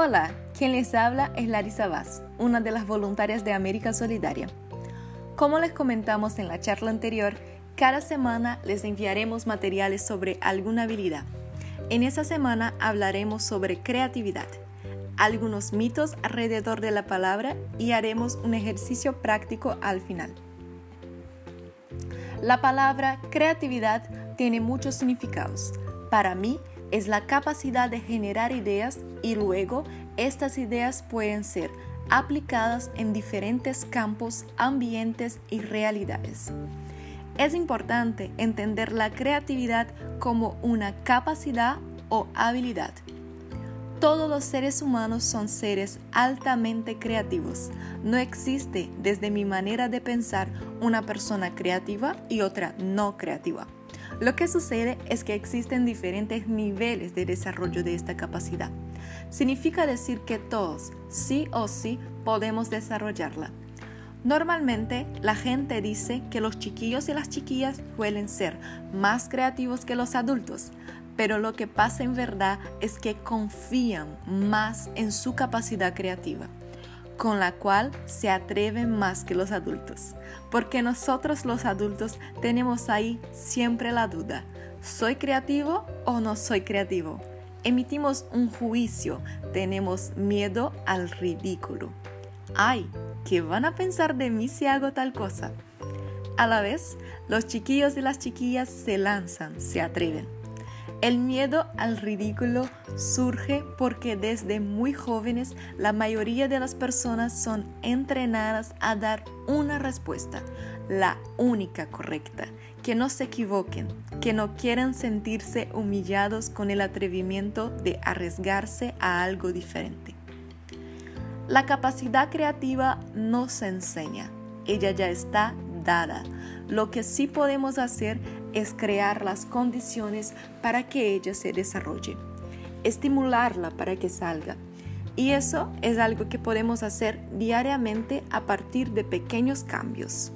Hola, quien les habla es Larisa Vaz, una de las voluntarias de América Solidaria. Como les comentamos en la charla anterior, cada semana les enviaremos materiales sobre alguna habilidad. En esa semana hablaremos sobre creatividad, algunos mitos alrededor de la palabra y haremos un ejercicio práctico al final. La palabra creatividad tiene muchos significados. Para mí, es la capacidad de generar ideas y luego estas ideas pueden ser aplicadas en diferentes campos, ambientes y realidades. Es importante entender la creatividad como una capacidad o habilidad. Todos los seres humanos son seres altamente creativos. No existe, desde mi manera de pensar, una persona creativa y otra no creativa. Lo que sucede es que existen diferentes niveles de desarrollo de esta capacidad. Significa decir que todos, sí o sí, podemos desarrollarla. Normalmente la gente dice que los chiquillos y las chiquillas suelen ser más creativos que los adultos, pero lo que pasa en verdad es que confían más en su capacidad creativa con la cual se atreven más que los adultos. Porque nosotros los adultos tenemos ahí siempre la duda, ¿soy creativo o no soy creativo? Emitimos un juicio, tenemos miedo al ridículo. Ay, ¿qué van a pensar de mí si hago tal cosa? A la vez, los chiquillos y las chiquillas se lanzan, se atreven. El miedo al ridículo surge porque desde muy jóvenes la mayoría de las personas son entrenadas a dar una respuesta, la única correcta, que no se equivoquen, que no quieran sentirse humillados con el atrevimiento de arriesgarse a algo diferente. La capacidad creativa no se enseña, ella ya está dada. Lo que sí podemos hacer es crear las condiciones para que ella se desarrolle, estimularla para que salga. Y eso es algo que podemos hacer diariamente a partir de pequeños cambios.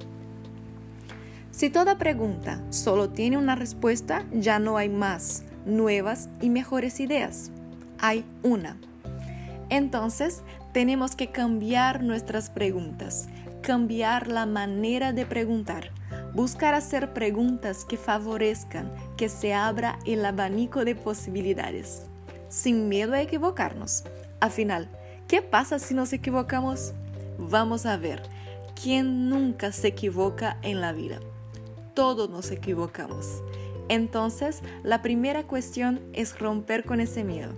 Si toda pregunta solo tiene una respuesta, ya no hay más nuevas y mejores ideas. Hay una. Entonces, tenemos que cambiar nuestras preguntas, cambiar la manera de preguntar Buscar hacer preguntas que favorezcan que se abra el abanico de posibilidades, sin miedo a equivocarnos. Al final, ¿qué pasa si nos equivocamos? Vamos a ver, ¿quién nunca se equivoca en la vida? Todos nos equivocamos. Entonces, la primera cuestión es romper con ese miedo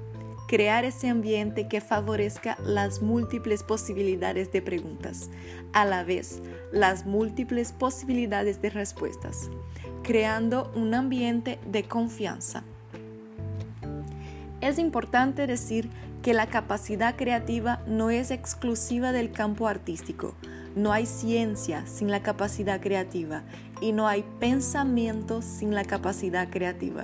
crear ese ambiente que favorezca las múltiples posibilidades de preguntas, a la vez las múltiples posibilidades de respuestas, creando un ambiente de confianza. Es importante decir que la capacidad creativa no es exclusiva del campo artístico. No hay ciencia sin la capacidad creativa y no hay pensamiento sin la capacidad creativa.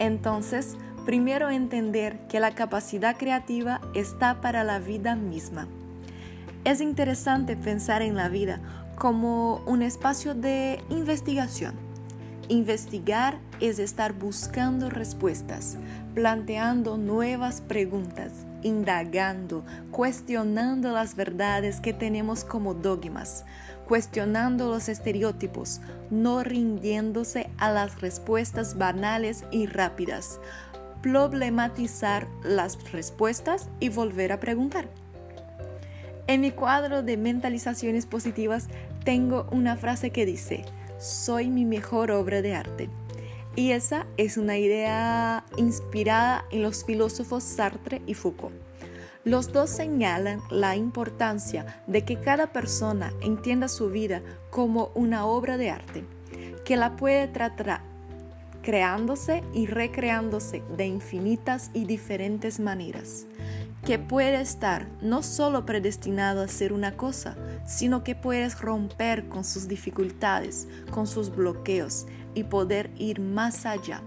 Entonces, Primero entender que la capacidad creativa está para la vida misma. Es interesante pensar en la vida como un espacio de investigación. Investigar es estar buscando respuestas, planteando nuevas preguntas, indagando, cuestionando las verdades que tenemos como dogmas, cuestionando los estereotipos, no rindiéndose a las respuestas banales y rápidas, problematizar las respuestas y volver a preguntar. En mi cuadro de mentalizaciones positivas tengo una frase que dice, soy mi mejor obra de arte. Y esa es una idea inspirada en los filósofos Sartre y Foucault. Los dos señalan la importancia de que cada persona entienda su vida como una obra de arte, que la puede tratar, creándose y recreándose de infinitas y diferentes maneras, que puede estar no solo predestinado a ser una cosa, sino que puedes romper con sus dificultades, con sus bloqueos y poder ir más allá.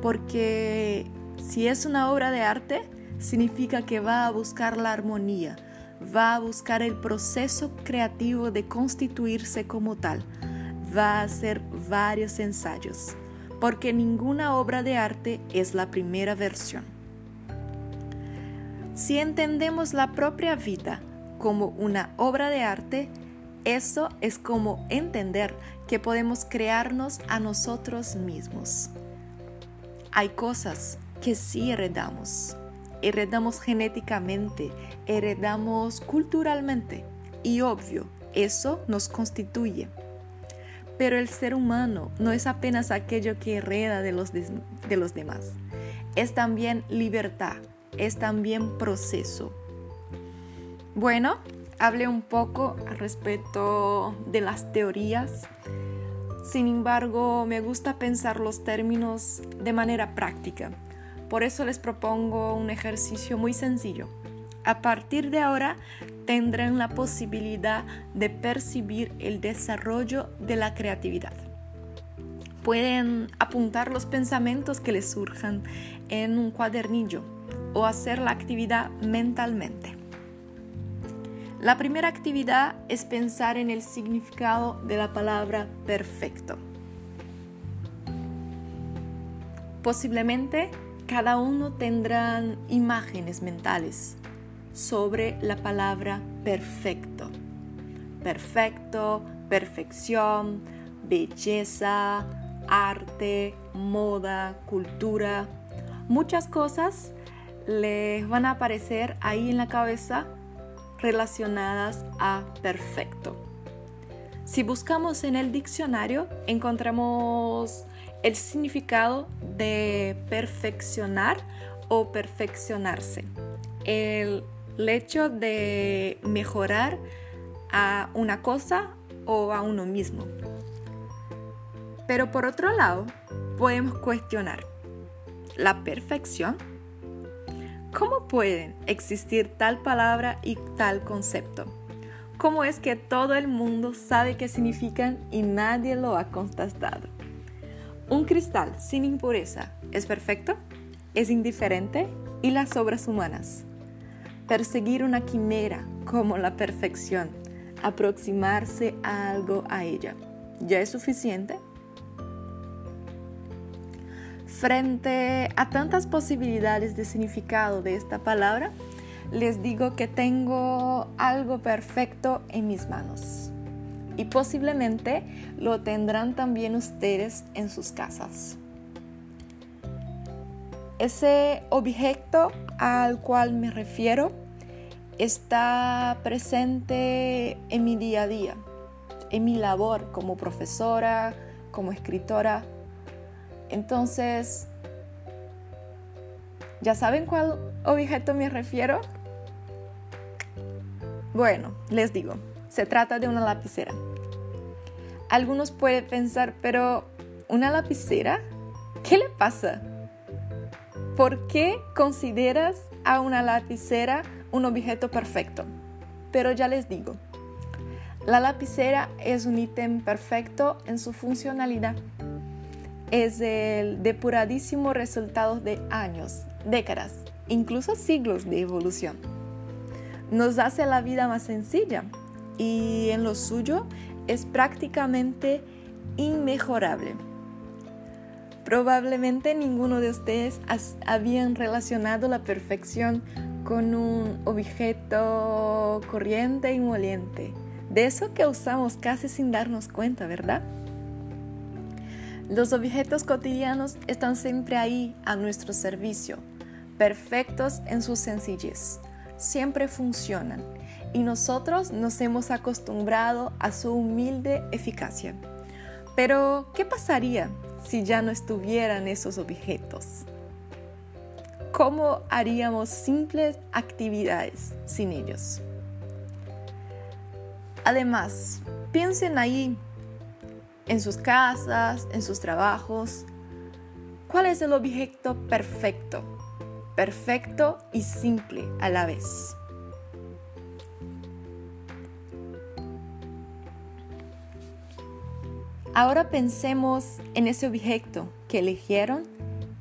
Porque si es una obra de arte, significa que va a buscar la armonía, va a buscar el proceso creativo de constituirse como tal, va a hacer varios ensayos porque ninguna obra de arte es la primera versión. Si entendemos la propia vida como una obra de arte, eso es como entender que podemos crearnos a nosotros mismos. Hay cosas que sí heredamos. Heredamos genéticamente, heredamos culturalmente y obvio, eso nos constituye. Pero el ser humano no es apenas aquello que hereda de los, de los demás. Es también libertad, es también proceso. Bueno, hablé un poco al respecto de las teorías. Sin embargo, me gusta pensar los términos de manera práctica. Por eso les propongo un ejercicio muy sencillo. A partir de ahora tendrán la posibilidad de percibir el desarrollo de la creatividad. Pueden apuntar los pensamientos que les surjan en un cuadernillo o hacer la actividad mentalmente. La primera actividad es pensar en el significado de la palabra perfecto. Posiblemente cada uno tendrá imágenes mentales sobre la palabra perfecto. Perfecto, perfección, belleza, arte, moda, cultura. Muchas cosas les van a aparecer ahí en la cabeza relacionadas a perfecto. Si buscamos en el diccionario, encontramos el significado de perfeccionar o perfeccionarse. El el hecho de mejorar a una cosa o a uno mismo. Pero por otro lado, podemos cuestionar la perfección. ¿Cómo pueden existir tal palabra y tal concepto? ¿Cómo es que todo el mundo sabe qué significan y nadie lo ha contestado? ¿Un cristal sin impureza es perfecto? ¿Es indiferente? ¿Y las obras humanas? Perseguir una quimera como la perfección, aproximarse a algo a ella. ¿Ya es suficiente? Frente a tantas posibilidades de significado de esta palabra, les digo que tengo algo perfecto en mis manos. Y posiblemente lo tendrán también ustedes en sus casas. Ese objeto al cual me refiero está presente en mi día a día, en mi labor como profesora, como escritora. Entonces, ¿ya saben cuál objeto me refiero? Bueno, les digo, se trata de una lapicera. Algunos pueden pensar, pero ¿una lapicera? ¿Qué le pasa? ¿Por qué consideras a una lapicera un objeto perfecto. Pero ya les digo, la lapicera es un ítem perfecto en su funcionalidad. Es el depuradísimo resultado de años, décadas, incluso siglos de evolución. Nos hace la vida más sencilla y en lo suyo es prácticamente inmejorable. Probablemente ninguno de ustedes habían relacionado la perfección con un objeto corriente y moliente. De eso que usamos casi sin darnos cuenta, ¿verdad? Los objetos cotidianos están siempre ahí a nuestro servicio, perfectos en su sencillez. Siempre funcionan y nosotros nos hemos acostumbrado a su humilde eficacia. Pero, ¿qué pasaría si ya no estuvieran esos objetos? ¿Cómo haríamos simples actividades sin ellos? Además, piensen ahí, en sus casas, en sus trabajos, ¿cuál es el objeto perfecto? Perfecto y simple a la vez. Ahora pensemos en ese objeto que eligieron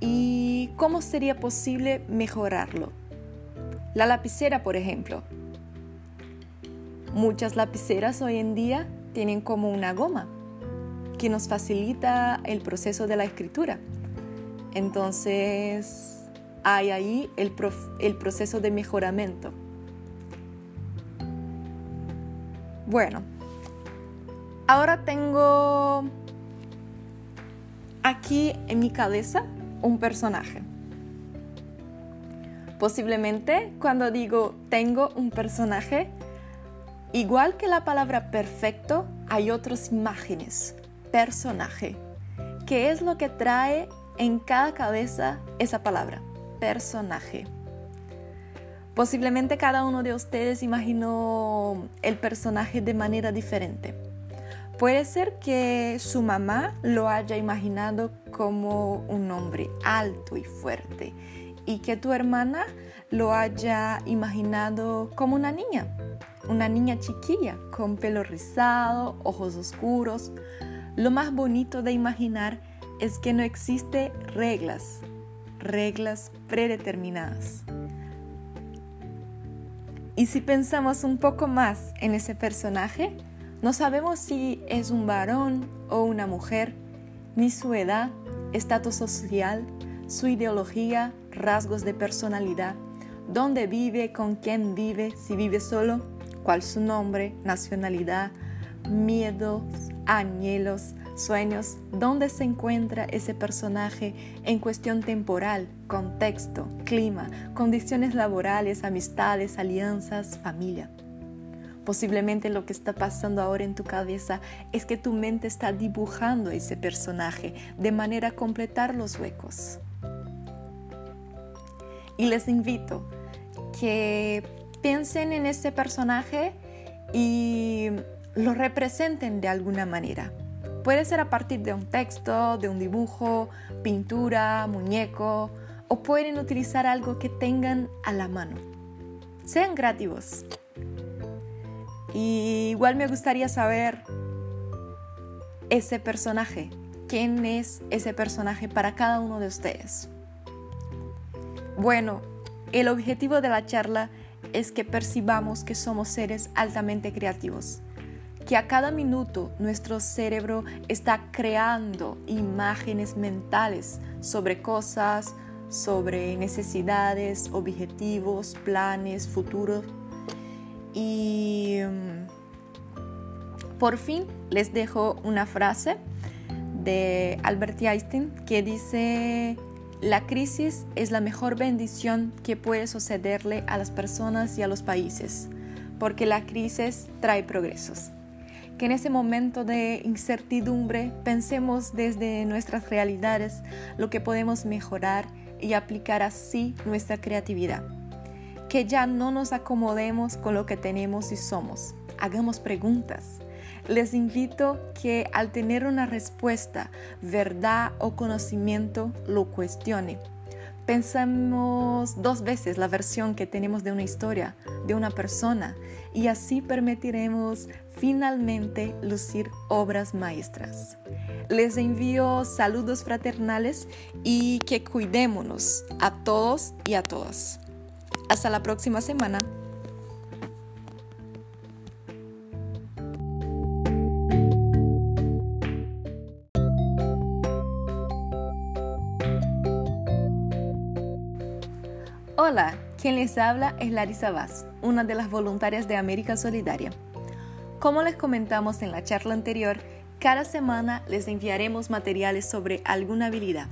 ¿Y cómo sería posible mejorarlo? La lapicera, por ejemplo. Muchas lapiceras hoy en día tienen como una goma que nos facilita el proceso de la escritura. Entonces, hay ahí el, el proceso de mejoramiento. Bueno, ahora tengo aquí en mi cabeza un personaje. Posiblemente cuando digo tengo un personaje, igual que la palabra perfecto, hay otras imágenes, personaje. ¿Qué es lo que trae en cada cabeza esa palabra? Personaje. Posiblemente cada uno de ustedes imaginó el personaje de manera diferente. Puede ser que su mamá lo haya imaginado como un hombre alto y fuerte y que tu hermana lo haya imaginado como una niña, una niña chiquilla con pelo rizado, ojos oscuros. Lo más bonito de imaginar es que no existe reglas, reglas predeterminadas. Y si pensamos un poco más en ese personaje, no sabemos si es un varón o una mujer, ni su edad, estatus social, su ideología, rasgos de personalidad, dónde vive, con quién vive, si vive solo, cuál su nombre, nacionalidad, miedos, anhelos, sueños, dónde se encuentra ese personaje en cuestión temporal, contexto, clima, condiciones laborales, amistades, alianzas, familia. Posiblemente lo que está pasando ahora en tu cabeza es que tu mente está dibujando ese personaje de manera a completar los huecos. Y les invito que piensen en ese personaje y lo representen de alguna manera. Puede ser a partir de un texto, de un dibujo, pintura, muñeco, o pueden utilizar algo que tengan a la mano. Sean creativos. Igual me gustaría saber ese personaje. ¿Quién es ese personaje para cada uno de ustedes? Bueno, el objetivo de la charla es que percibamos que somos seres altamente creativos, que a cada minuto nuestro cerebro está creando imágenes mentales sobre cosas, sobre necesidades, objetivos, planes, futuros y mm, por fin les dejo una frase de Albert Einstein que dice, la crisis es la mejor bendición que puede sucederle a las personas y a los países, porque la crisis trae progresos. Que en ese momento de incertidumbre pensemos desde nuestras realidades lo que podemos mejorar y aplicar así nuestra creatividad que ya no nos acomodemos con lo que tenemos y somos. Hagamos preguntas. Les invito que al tener una respuesta, verdad o conocimiento, lo cuestione. Pensamos dos veces la versión que tenemos de una historia, de una persona, y así permitiremos finalmente lucir obras maestras. Les envío saludos fraternales y que cuidémonos a todos y a todas. Hasta la próxima semana. Hola, quien les habla es Larisa Vaz, una de las voluntarias de América Solidaria. Como les comentamos en la charla anterior, cada semana les enviaremos materiales sobre alguna habilidad.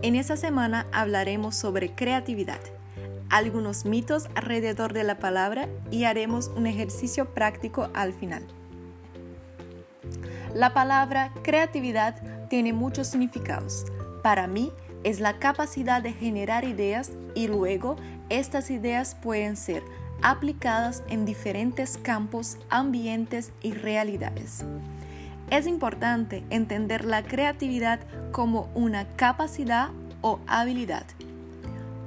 En esa semana hablaremos sobre creatividad algunos mitos alrededor de la palabra y haremos un ejercicio práctico al final. La palabra creatividad tiene muchos significados. Para mí es la capacidad de generar ideas y luego estas ideas pueden ser aplicadas en diferentes campos, ambientes y realidades. Es importante entender la creatividad como una capacidad o habilidad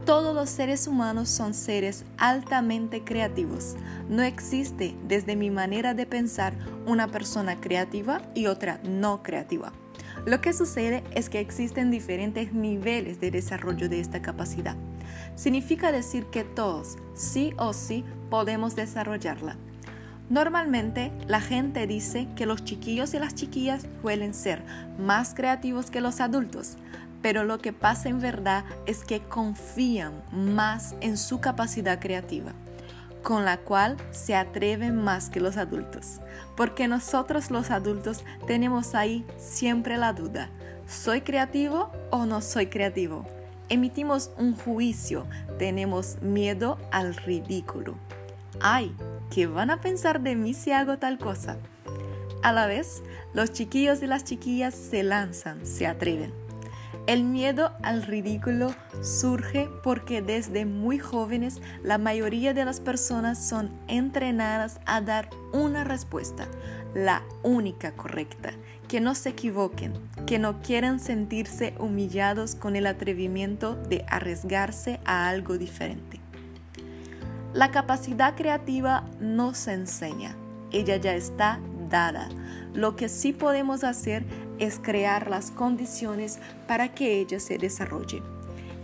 todos los seres humanos son seres altamente creativos. No existe, desde mi manera de pensar, una persona creativa y otra no creativa. Lo que sucede es que existen diferentes niveles de desarrollo de esta capacidad. Significa decir que todos, sí o sí, podemos desarrollarla. Normalmente la gente dice que los chiquillos y las chiquillas suelen ser más creativos que los adultos, pero lo que pasa en verdad es que confían más en su capacidad creativa, con la cual se atreven más que los adultos, porque nosotros los adultos tenemos ahí siempre la duda, ¿soy creativo o no soy creativo? Emitimos un juicio, tenemos miedo al ridículo. Ay, ¿qué van a pensar de mí si hago tal cosa? A la vez, los chiquillos y las chiquillas se lanzan, se atreven. El miedo al ridículo surge porque desde muy jóvenes la mayoría de las personas son entrenadas a dar una respuesta, la única correcta, que no se equivoquen, que no quieran sentirse humillados con el atrevimiento de arriesgarse a algo diferente. La capacidad creativa no se enseña, ella ya está lo que sí podemos hacer es crear las condiciones para que ella se desarrolle,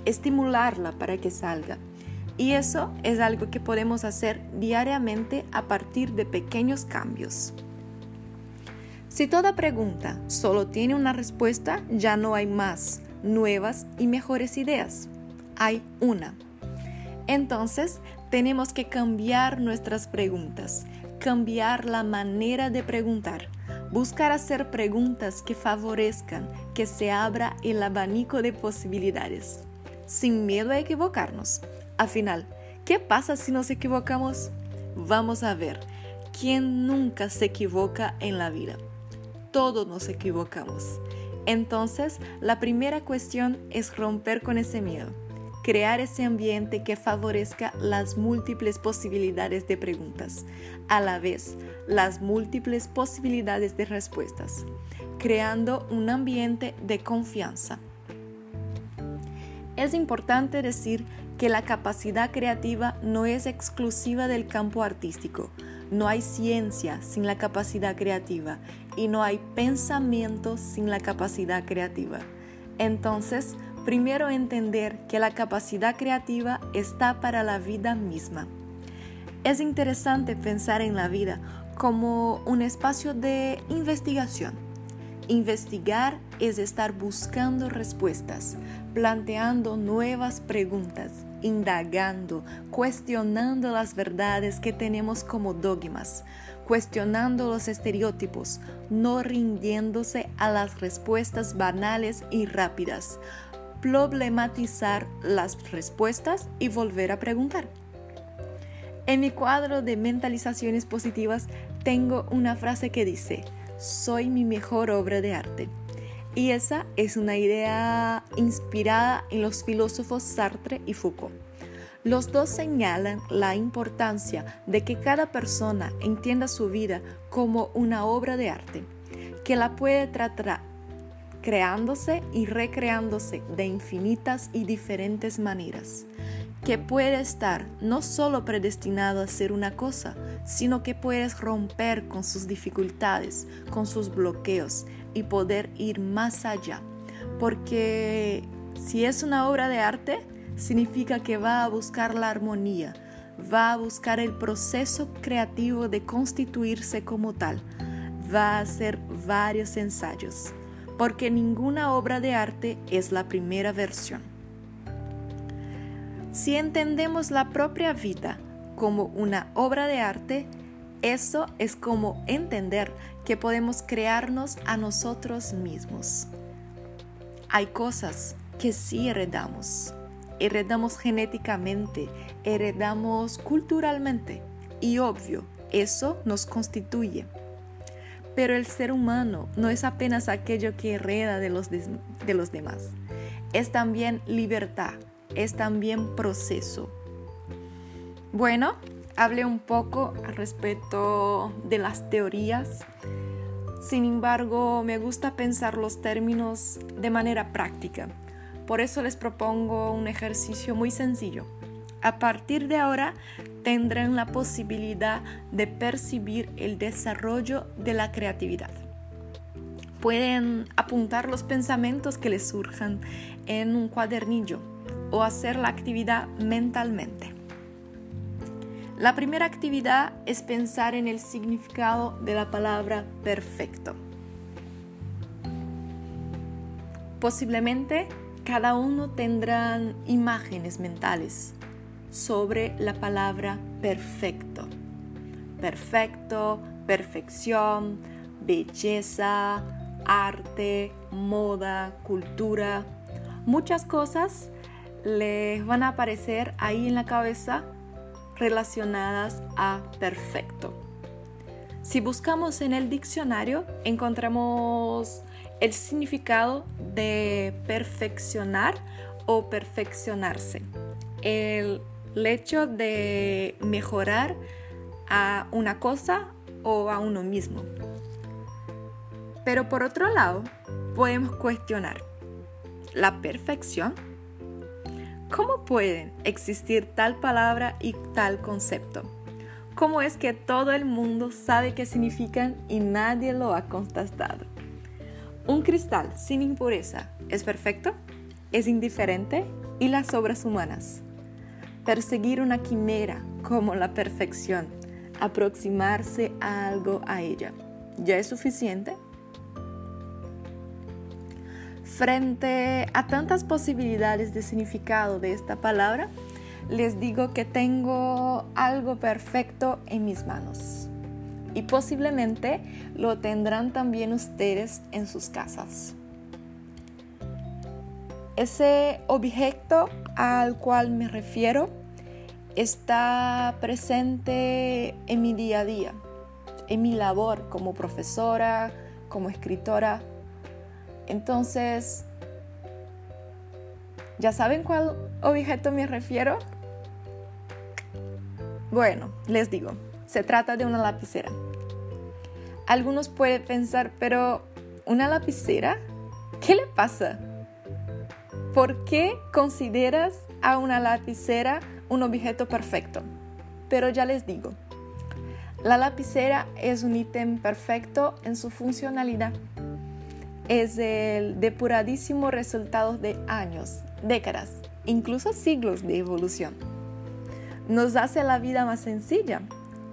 estimularla para que salga. Y eso es algo que podemos hacer diariamente a partir de pequeños cambios. Si toda pregunta solo tiene una respuesta, ya no hay más nuevas y mejores ideas. Hay una. Entonces, tenemos que cambiar nuestras preguntas cambiar la manera de preguntar, buscar hacer preguntas que favorezcan que se abra el abanico de posibilidades, sin miedo a equivocarnos. Al final, ¿qué pasa si nos equivocamos? Vamos a ver, ¿quién nunca se equivoca en la vida? Todos nos equivocamos. Entonces, la primera cuestión es romper con ese miedo crear ese ambiente que favorezca las múltiples posibilidades de preguntas, a la vez las múltiples posibilidades de respuestas, creando un ambiente de confianza. Es importante decir que la capacidad creativa no es exclusiva del campo artístico. No hay ciencia sin la capacidad creativa y no hay pensamiento sin la capacidad creativa. Entonces, primero entender que la capacidad creativa está para la vida misma. Es interesante pensar en la vida como un espacio de investigación. Investigar es estar buscando respuestas, planteando nuevas preguntas, indagando, cuestionando las verdades que tenemos como dogmas, cuestionando los estereotipos, no rindiéndose a las respuestas banales y rápidas, problematizar las respuestas y volver a preguntar. En mi cuadro de mentalizaciones positivas tengo una frase que dice, soy mi mejor obra de arte. Y esa es una idea inspirada en los filósofos Sartre y Foucault. Los dos señalan la importancia de que cada persona entienda su vida como una obra de arte, que la puede tratar creándose y recreándose de infinitas y diferentes maneras, que puede estar no solo predestinado a ser una cosa, sino que puedes romper con sus dificultades, con sus bloqueos y poder ir más allá. Porque si es una obra de arte, significa que va a buscar la armonía, va a buscar el proceso creativo de constituirse como tal, va a hacer varios ensayos porque ninguna obra de arte es la primera versión. Si entendemos la propia vida como una obra de arte, eso es como entender que podemos crearnos a nosotros mismos. Hay cosas que sí heredamos. Heredamos genéticamente, heredamos culturalmente y obvio, eso nos constituye. Pero el ser humano no es apenas aquello que hereda de los, de los demás. Es también libertad, es también proceso. Bueno, hablé un poco al respecto de las teorías. Sin embargo, me gusta pensar los términos de manera práctica. Por eso les propongo un ejercicio muy sencillo. A partir de ahora tendrán la posibilidad de percibir el desarrollo de la creatividad. Pueden apuntar los pensamientos que les surjan en un cuadernillo o hacer la actividad mentalmente. La primera actividad es pensar en el significado de la palabra perfecto. Posiblemente cada uno tendrán imágenes mentales sobre la palabra perfecto. Perfecto, perfección, belleza, arte, moda, cultura. Muchas cosas les van a aparecer ahí en la cabeza relacionadas a perfecto. Si buscamos en el diccionario, encontramos el significado de perfeccionar o perfeccionarse. El, hecho de mejorar a una cosa o a uno mismo. Pero por otro lado, podemos cuestionar la perfección. ¿Cómo pueden existir tal palabra y tal concepto? ¿Cómo es que todo el mundo sabe qué significan y nadie lo ha contestado? ¿Un cristal sin impureza es perfecto? ¿Es indiferente? ¿Y las obras humanas? Perseguir una quimera como la perfección, aproximarse a algo a ella, ¿ya es suficiente? Frente a tantas posibilidades de significado de esta palabra, les digo que tengo algo perfecto en mis manos y posiblemente lo tendrán también ustedes en sus casas. Ese objeto al cual me refiero está presente en mi día a día, en mi labor como profesora, como escritora. Entonces, ¿ya saben cuál objeto me refiero? Bueno, les digo, se trata de una lapicera. Algunos pueden pensar, pero ¿una lapicera? ¿Qué le pasa? ¿Por qué consideras a una lapicera un objeto perfecto? Pero ya les digo, la lapicera es un ítem perfecto en su funcionalidad. Es el depuradísimo resultado de años, décadas, incluso siglos de evolución nos hace la vida más sencilla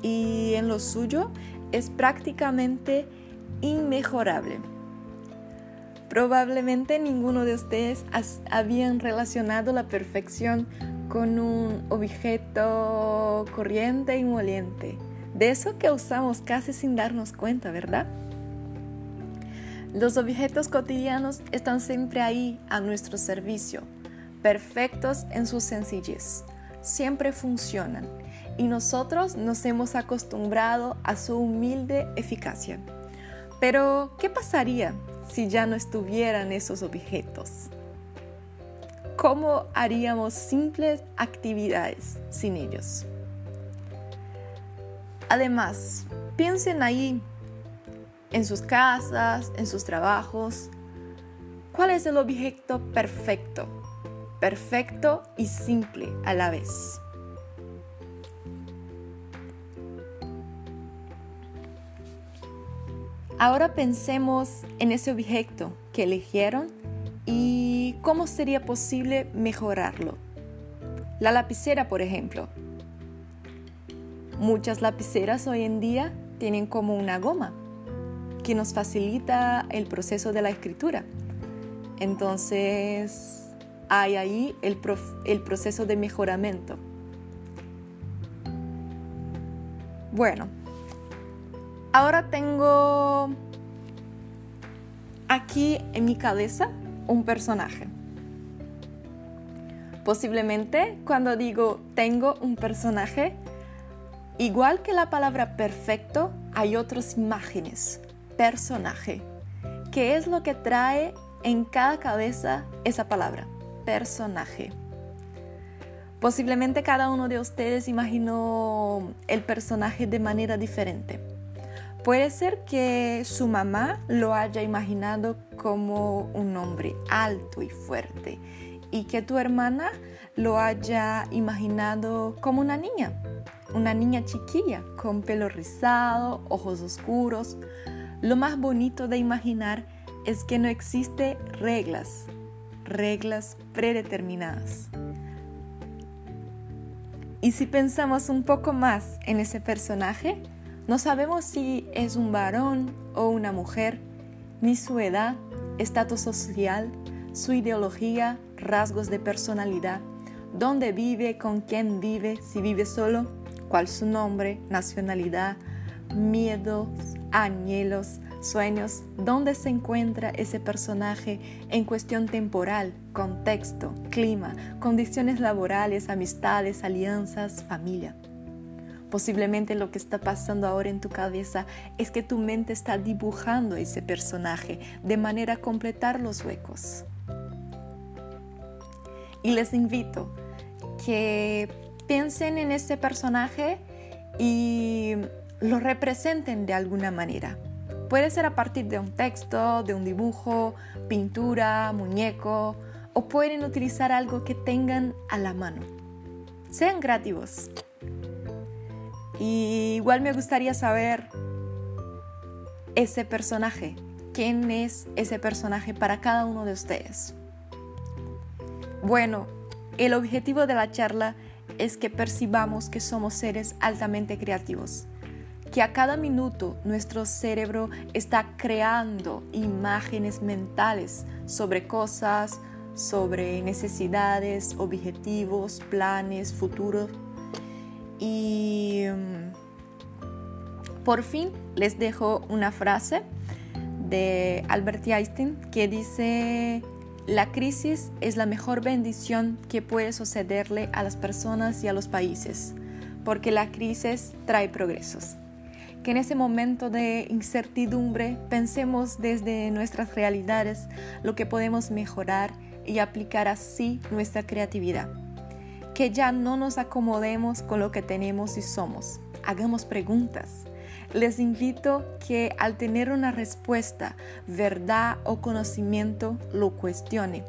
y en lo suyo es prácticamente inmejorable. Probablemente ninguno de ustedes habían relacionado la perfección con un objeto corriente y moliente, de eso que usamos casi sin darnos cuenta, ¿verdad? Los objetos cotidianos están siempre ahí a nuestro servicio, perfectos en su sencillez siempre funcionan y nosotros nos hemos acostumbrado a su humilde eficacia. Pero, ¿qué pasaría si ya no estuvieran esos objetos? ¿Cómo haríamos simples actividades sin ellos? Además, piensen ahí, en sus casas, en sus trabajos, ¿cuál es el objeto perfecto perfecto y simple a la vez. Ahora pensemos en ese objeto que eligieron y cómo sería posible mejorarlo. La lapicera, por ejemplo. Muchas lapiceras hoy en día tienen como una goma que nos facilita el proceso de la escritura. Entonces, hay ahí el, el proceso de mejoramiento. Bueno, ahora tengo aquí en mi cabeza un personaje. Posiblemente cuando digo tengo un personaje, igual que la palabra perfecto, hay otras imágenes. Personaje. ¿Qué es lo que trae en cada cabeza esa palabra? personaje. Posiblemente cada uno de ustedes imaginó el personaje de manera diferente. Puede ser que su mamá lo haya imaginado como un hombre alto y fuerte y que tu hermana lo haya imaginado como una niña, una niña chiquilla con pelo rizado, ojos oscuros. Lo más bonito de imaginar es que no existe reglas, reglas predeterminadas. Y si pensamos un poco más en ese personaje, no sabemos si es un varón o una mujer, ni su edad, estatus social, su ideología, rasgos de personalidad, dónde vive, con quién vive, si vive solo, cuál su nombre, nacionalidad, miedos, anhelos, sueños, dónde se encuentra ese personaje en cuestión temporal, contexto, clima, condiciones laborales, amistades, alianzas, familia. Posiblemente lo que está pasando ahora en tu cabeza es que tu mente está dibujando ese personaje de manera a completar los huecos. Y les invito que piensen en ese personaje y lo representen de alguna manera. Puede ser a partir de un texto, de un dibujo, pintura, muñeco, o pueden utilizar algo que tengan a la mano. Sean creativos. Igual me gustaría saber ese personaje. ¿Quién es ese personaje para cada uno de ustedes? Bueno, el objetivo de la charla es que percibamos que somos seres altamente creativos que a cada minuto nuestro cerebro está creando imágenes mentales sobre cosas, sobre necesidades, objetivos, planes, futuros. Y mm, por fin les dejo una frase de Albert Einstein que dice, la crisis es la mejor bendición que puede sucederle a las personas y a los países, porque la crisis trae progresos que en ese momento de incertidumbre pensemos desde nuestras realidades lo que podemos mejorar y aplicar así nuestra creatividad. Que ya no nos acomodemos con lo que tenemos y somos. Hagamos preguntas. Les invito que al tener una respuesta, verdad o conocimiento, lo cuestione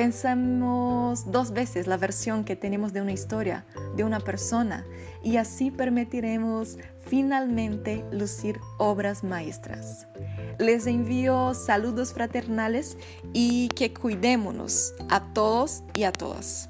Pensamos dos veces la versión que tenemos de una historia, de una persona, y así permitiremos finalmente lucir obras maestras. Les envío saludos fraternales y que cuidémonos a todos y a todas.